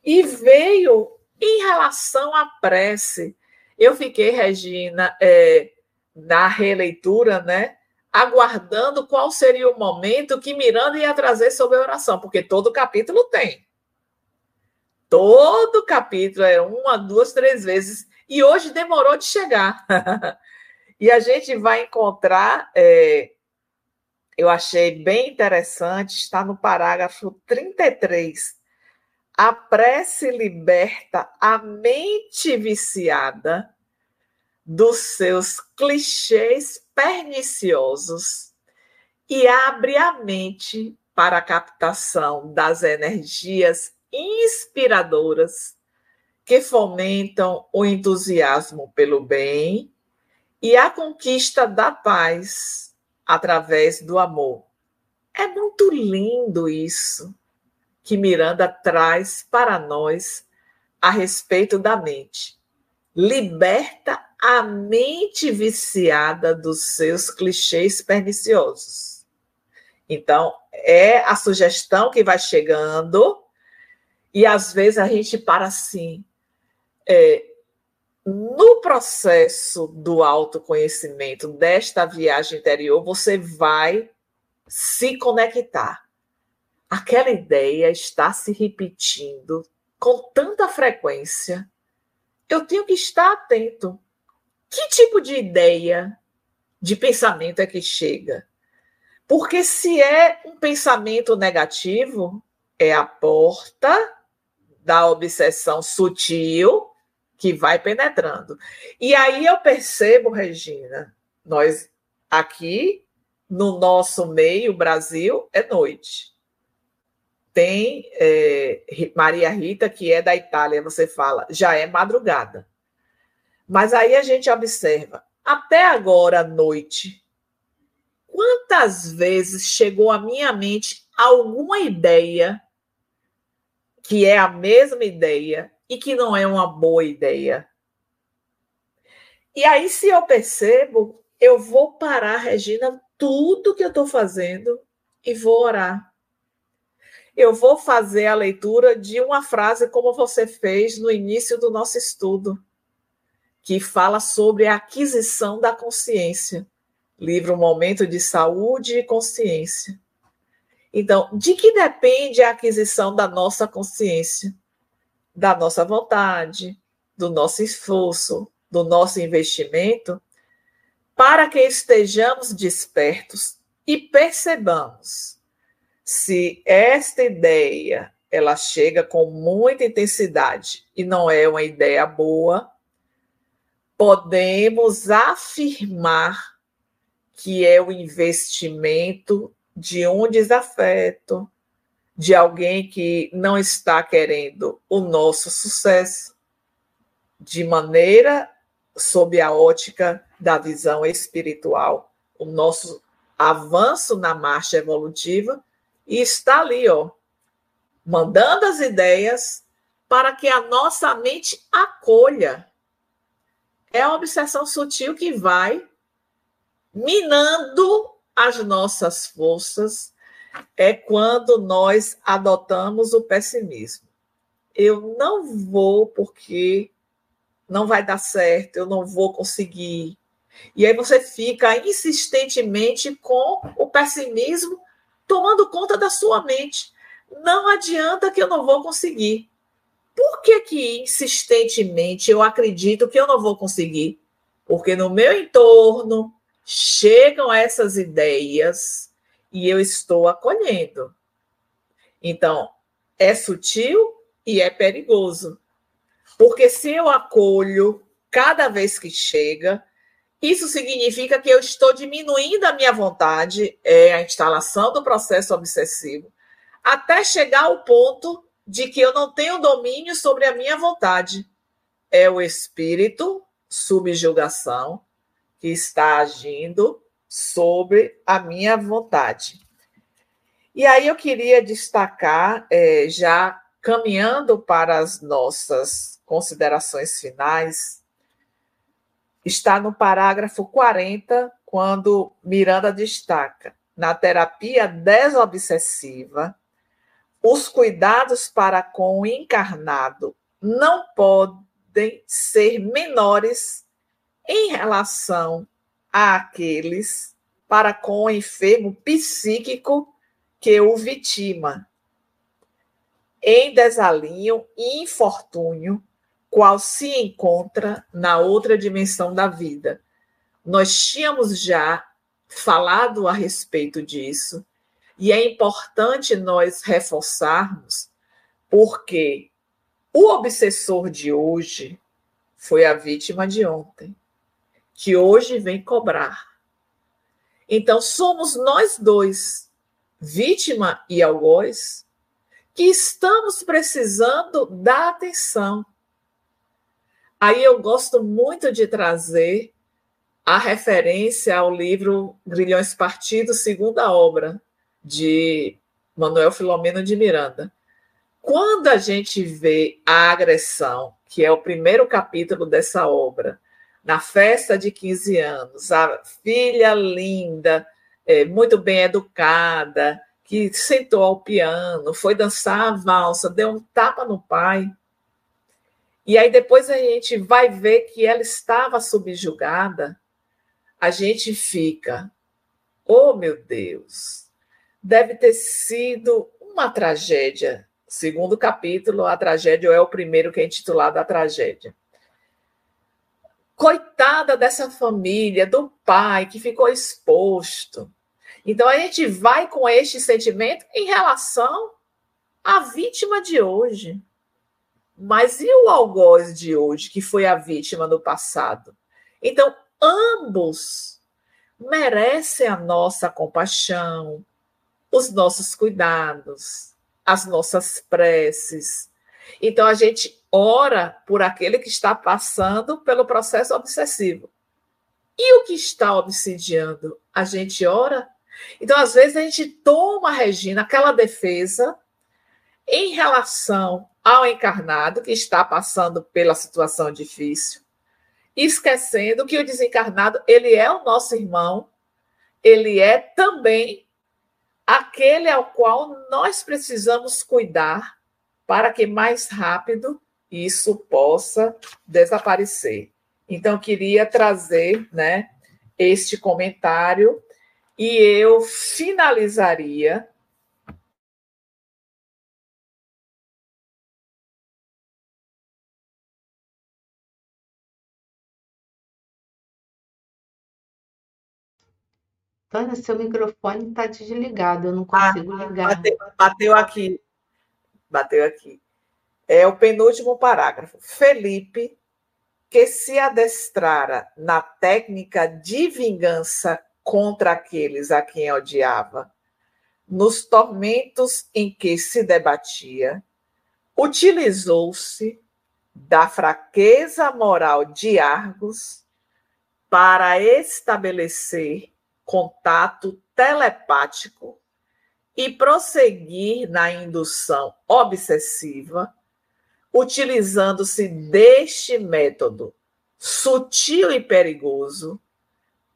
E veio em relação à prece. Eu fiquei, Regina, é, na releitura, né? Aguardando qual seria o momento que Miranda ia trazer sobre a oração, porque todo capítulo tem. Todo capítulo é uma, duas, três vezes. E hoje demorou de chegar. [LAUGHS] e a gente vai encontrar, é, eu achei bem interessante, está no parágrafo 33. A prece liberta a mente viciada dos seus clichês perniciosos e abre a mente para a captação das energias inspiradoras que fomentam o entusiasmo pelo bem e a conquista da paz através do amor. É muito lindo isso que Miranda traz para nós a respeito da mente. Liberta a mente viciada dos seus clichês perniciosos. Então, é a sugestão que vai chegando e às vezes a gente para assim. É, no processo do autoconhecimento, desta viagem interior, você vai se conectar. Aquela ideia está se repetindo com tanta frequência. Eu tenho que estar atento. Que tipo de ideia, de pensamento é que chega? Porque se é um pensamento negativo, é a porta da obsessão sutil que vai penetrando. E aí eu percebo, Regina, nós aqui no nosso meio, Brasil, é noite. Tem é, Maria Rita, que é da Itália, você fala, já é madrugada. Mas aí a gente observa, até agora à noite, quantas vezes chegou à minha mente alguma ideia que é a mesma ideia e que não é uma boa ideia. E aí, se eu percebo, eu vou parar, Regina, tudo que eu estou fazendo e vou orar. Eu vou fazer a leitura de uma frase como você fez no início do nosso estudo, que fala sobre a aquisição da consciência. Livro Momento de Saúde e Consciência. Então, de que depende a aquisição da nossa consciência? Da nossa vontade, do nosso esforço, do nosso investimento, para que estejamos despertos e percebamos se esta ideia ela chega com muita intensidade e não é uma ideia boa, podemos afirmar que é o investimento de um desafeto, de alguém que não está querendo o nosso sucesso, de maneira sob a ótica da visão espiritual, o nosso avanço na marcha evolutiva, e está ali, ó, mandando as ideias para que a nossa mente acolha. É a obsessão sutil que vai minando as nossas forças, é quando nós adotamos o pessimismo. Eu não vou porque não vai dar certo, eu não vou conseguir. E aí você fica insistentemente com o pessimismo tomando conta da sua mente. Não adianta que eu não vou conseguir. Por que, que insistentemente eu acredito que eu não vou conseguir? Porque no meu entorno chegam essas ideias e eu estou acolhendo. Então, é sutil e é perigoso. Porque se eu acolho cada vez que chega, isso significa que eu estou diminuindo a minha vontade, é a instalação do processo obsessivo, até chegar ao ponto de que eu não tenho domínio sobre a minha vontade. É o espírito, subjugação, que está agindo sobre a minha vontade. E aí eu queria destacar, é, já caminhando para as nossas considerações finais, está no parágrafo 40, quando Miranda destaca: na terapia desobsessiva, os cuidados para com o encarnado não podem ser menores em relação àqueles para com o enfermo psíquico que o vitima, em desalinho e infortúnio, qual se encontra na outra dimensão da vida. Nós tínhamos já falado a respeito disso e é importante nós reforçarmos, porque o obsessor de hoje foi a vítima de ontem, que hoje vem cobrar. Então, somos nós dois, vítima e algoz, que estamos precisando da atenção. Aí eu gosto muito de trazer a referência ao livro Grilhões Partidos, segunda obra, de Manuel Filomeno de Miranda. Quando a gente vê a agressão, que é o primeiro capítulo dessa obra, na festa de 15 anos, a filha linda, é, muito bem educada, que sentou ao piano, foi dançar a valsa, deu um tapa no pai. E aí depois a gente vai ver que ela estava subjugada, a gente fica, oh meu Deus, deve ter sido uma tragédia. Segundo capítulo, a tragédia é o primeiro que é intitulado A Tragédia. Coitada dessa família, do pai que ficou exposto. Então a gente vai com este sentimento em relação à vítima de hoje. Mas e o algoz de hoje, que foi a vítima no passado? Então, ambos merecem a nossa compaixão, os nossos cuidados, as nossas preces. Então, a gente ora por aquele que está passando pelo processo obsessivo. E o que está obsidiando? A gente ora. Então, às vezes, a gente toma, Regina, aquela defesa em relação ao encarnado que está passando pela situação difícil, esquecendo que o desencarnado, ele é o nosso irmão, ele é também aquele ao qual nós precisamos cuidar para que mais rápido isso possa desaparecer. Então, queria trazer né, este comentário e eu finalizaria Tânia, seu microfone está desligado, eu não ah, consigo ah, ligar. Bateu, bateu aqui. Bateu aqui. É o penúltimo parágrafo. Felipe, que se adestrara na técnica de vingança contra aqueles a quem odiava, nos tormentos em que se debatia, utilizou-se da fraqueza moral de Argos para estabelecer contato telepático e prosseguir na indução obsessiva, utilizando-se deste método sutil e perigoso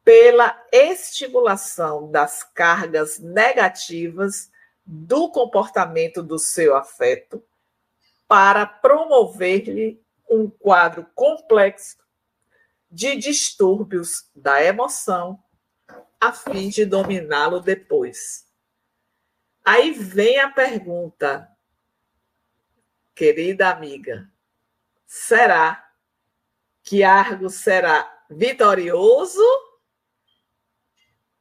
pela estimulação das cargas negativas do comportamento do seu afeto para promover-lhe um quadro complexo de distúrbios da emoção a fim de dominá-lo depois. Aí vem a pergunta, querida amiga: será que Argos será vitorioso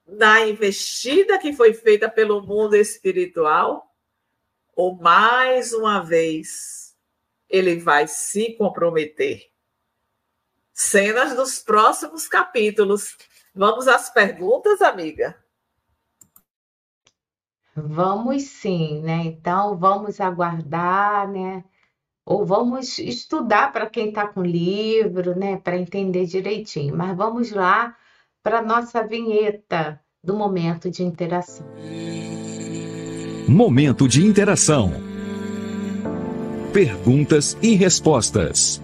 na investida que foi feita pelo mundo espiritual? Ou mais uma vez ele vai se comprometer? Cenas dos próximos capítulos. Vamos às perguntas, amiga? Vamos sim, né? Então vamos aguardar, né? Ou vamos estudar para quem está com livro, né? Para entender direitinho. Mas vamos lá para a nossa vinheta do momento de interação. Momento de interação. Perguntas e respostas.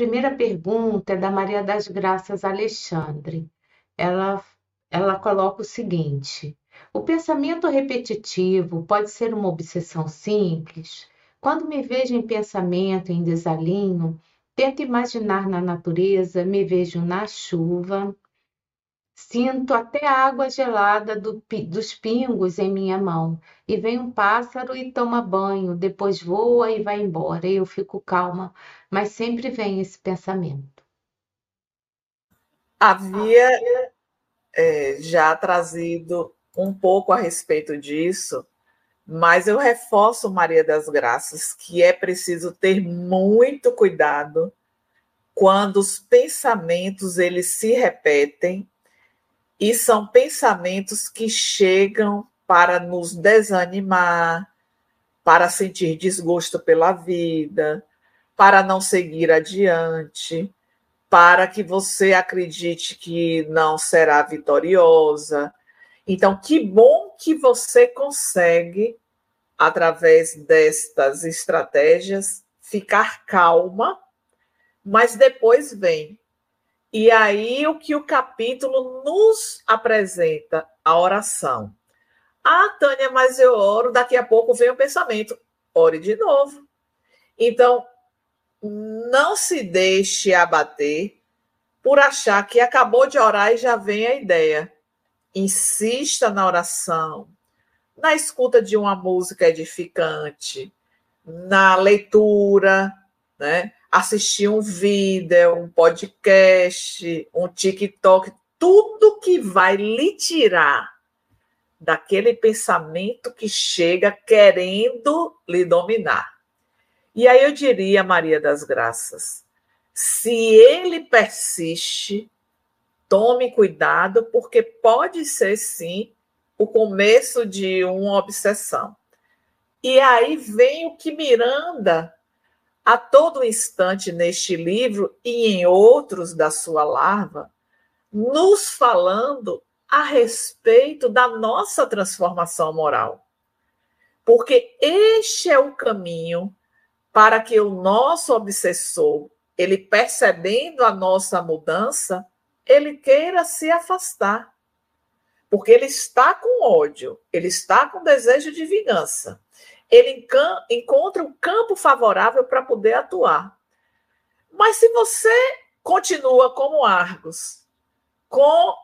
Primeira pergunta é da Maria das Graças Alexandre. Ela, ela coloca o seguinte: o pensamento repetitivo pode ser uma obsessão simples? Quando me vejo em pensamento em desalinho, tento imaginar na natureza, me vejo na chuva, Sinto até a água gelada do, dos pingos em minha mão. E vem um pássaro e toma banho, depois voa e vai embora. E eu fico calma, mas sempre vem esse pensamento. Havia é, já trazido um pouco a respeito disso, mas eu reforço, Maria das Graças, que é preciso ter muito cuidado quando os pensamentos eles se repetem e são pensamentos que chegam para nos desanimar, para sentir desgosto pela vida, para não seguir adiante, para que você acredite que não será vitoriosa. Então, que bom que você consegue, através destas estratégias, ficar calma, mas depois vem e aí o que o capítulo nos apresenta, a oração. Ah, Tânia, mas eu oro, daqui a pouco vem o pensamento. Ore de novo. Então, não se deixe abater por achar que acabou de orar e já vem a ideia. Insista na oração, na escuta de uma música edificante, na leitura, né? Assistir um vídeo, um podcast, um TikTok, tudo que vai lhe tirar daquele pensamento que chega querendo lhe dominar. E aí eu diria, Maria das Graças, se ele persiste, tome cuidado, porque pode ser sim o começo de uma obsessão. E aí vem o que Miranda a todo instante neste livro e em outros da sua larva, nos falando a respeito da nossa transformação moral. Porque este é o caminho para que o nosso obsessor, ele percebendo a nossa mudança, ele queira se afastar. Porque ele está com ódio, ele está com desejo de vingança ele encontra um campo favorável para poder atuar. Mas se você continua como Argos, com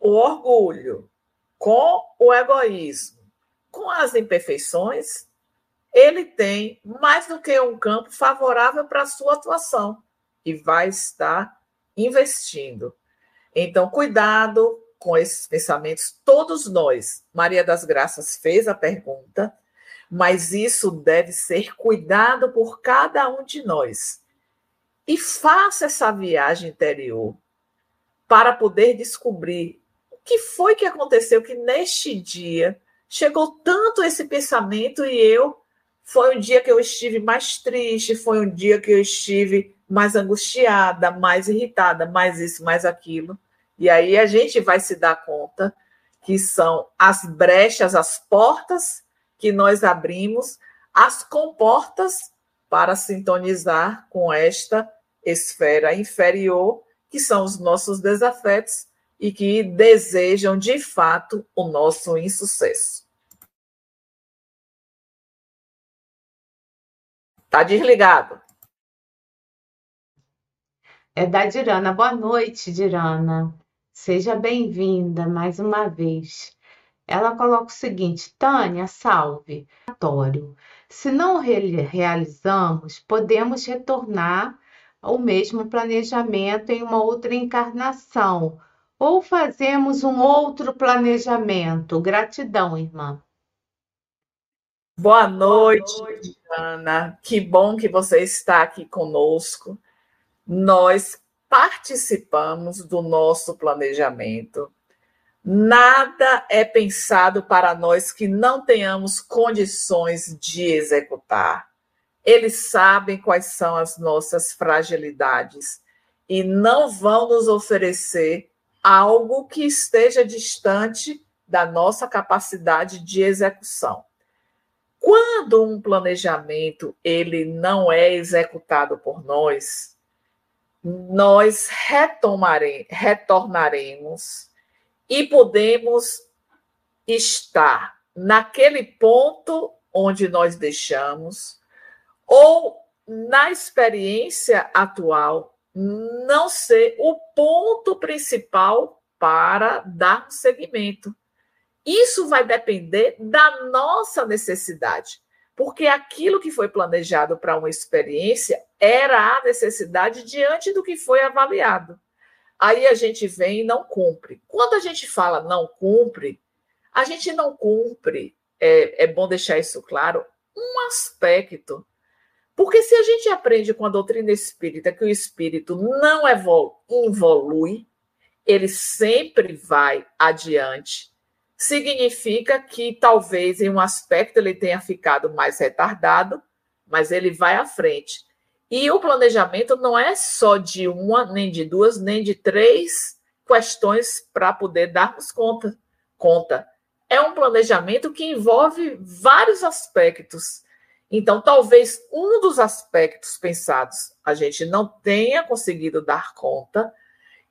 o orgulho, com o egoísmo, com as imperfeições, ele tem mais do que um campo favorável para a sua atuação e vai estar investindo. Então, cuidado com esses pensamentos. Todos nós, Maria das Graças fez a pergunta, mas isso deve ser cuidado por cada um de nós. E faça essa viagem interior para poder descobrir o que foi que aconteceu que neste dia chegou tanto esse pensamento e eu foi um dia que eu estive mais triste, foi um dia que eu estive mais angustiada, mais irritada, mais isso, mais aquilo. E aí a gente vai se dar conta que são as brechas, as portas que nós abrimos, as comportas para sintonizar com esta esfera inferior, que são os nossos desafetos e que desejam de fato o nosso insucesso. Tá desligado. É da Dirana. Boa noite, Dirana. Seja bem-vinda mais uma vez. Ela coloca o seguinte: Tânia, salve. Se não realizamos, podemos retornar ao mesmo planejamento em uma outra encarnação, ou fazemos um outro planejamento. Gratidão, irmã. Boa noite, Boa noite, Ana. Que bom que você está aqui conosco. Nós participamos do nosso planejamento. Nada é pensado para nós que não tenhamos condições de executar. Eles sabem quais são as nossas fragilidades e não vão nos oferecer algo que esteja distante da nossa capacidade de execução. Quando um planejamento ele não é executado por nós, nós retomare, retornaremos e podemos estar naquele ponto onde nós deixamos, ou na experiência atual, não ser o ponto principal para dar seguimento. Isso vai depender da nossa necessidade porque aquilo que foi planejado para uma experiência era a necessidade diante do que foi avaliado. Aí a gente vem e não cumpre. Quando a gente fala não cumpre, a gente não cumpre, é, é bom deixar isso claro, um aspecto. Porque se a gente aprende com a doutrina espírita que o espírito não evolui, ele sempre vai adiante significa que talvez em um aspecto ele tenha ficado mais retardado, mas ele vai à frente. E o planejamento não é só de uma, nem de duas, nem de três questões para poder darmos conta. conta. É um planejamento que envolve vários aspectos. Então, talvez um dos aspectos pensados a gente não tenha conseguido dar conta,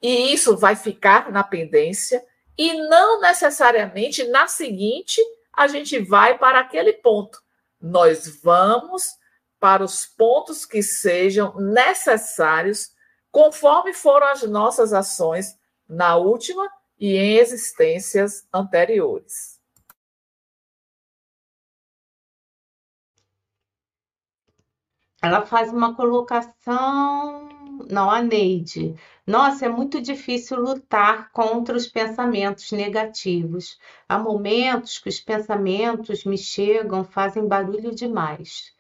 e isso vai ficar na pendência e não necessariamente na seguinte a gente vai para aquele ponto. Nós vamos para os pontos que sejam necessários, conforme foram as nossas ações na última e em existências anteriores. Ela faz uma colocação, não, a Neide. Nossa, é muito difícil lutar contra os pensamentos negativos. Há momentos que os pensamentos me chegam, fazem barulho demais.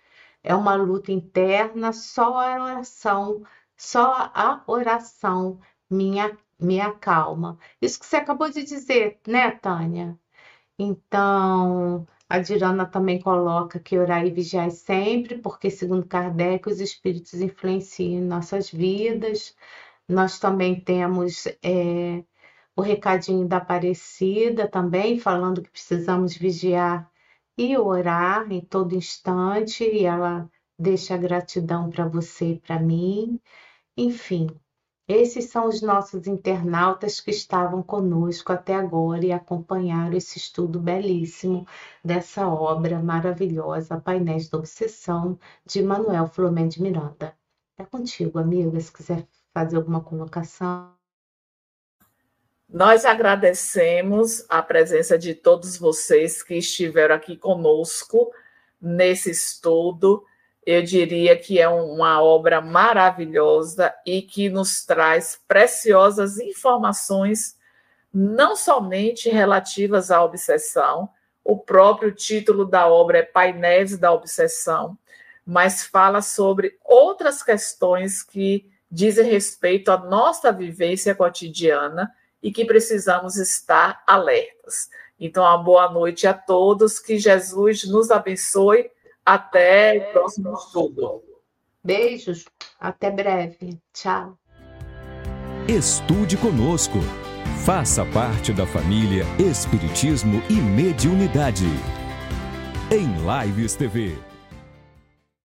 É uma luta interna, só a oração, só a oração minha me acalma. Isso que você acabou de dizer, né, Tânia? Então, a Dirana também coloca que orar e vigiar sempre, porque, segundo Kardec, os espíritos influenciam nossas vidas. Nós também temos é, o recadinho da Aparecida também, falando que precisamos vigiar e orar em todo instante, e ela deixa gratidão para você e para mim. Enfim, esses são os nossos internautas que estavam conosco até agora e acompanharam esse estudo belíssimo dessa obra maravilhosa, Painéis da Obsessão, de Manuel Flomé de Miranda. É contigo, amiga, se quiser fazer alguma colocação? Nós agradecemos a presença de todos vocês que estiveram aqui conosco nesse estudo. Eu diria que é uma obra maravilhosa e que nos traz preciosas informações, não somente relativas à obsessão, o próprio título da obra é Painéis da Obsessão, mas fala sobre outras questões que dizem respeito à nossa vivência cotidiana e que precisamos estar alertas. Então, uma boa noite a todos, que Jesus nos abençoe. Até o próximo estudo. Beijos, até breve. Tchau. Estude conosco. Faça parte da família Espiritismo e Mediunidade. Em Lives TV.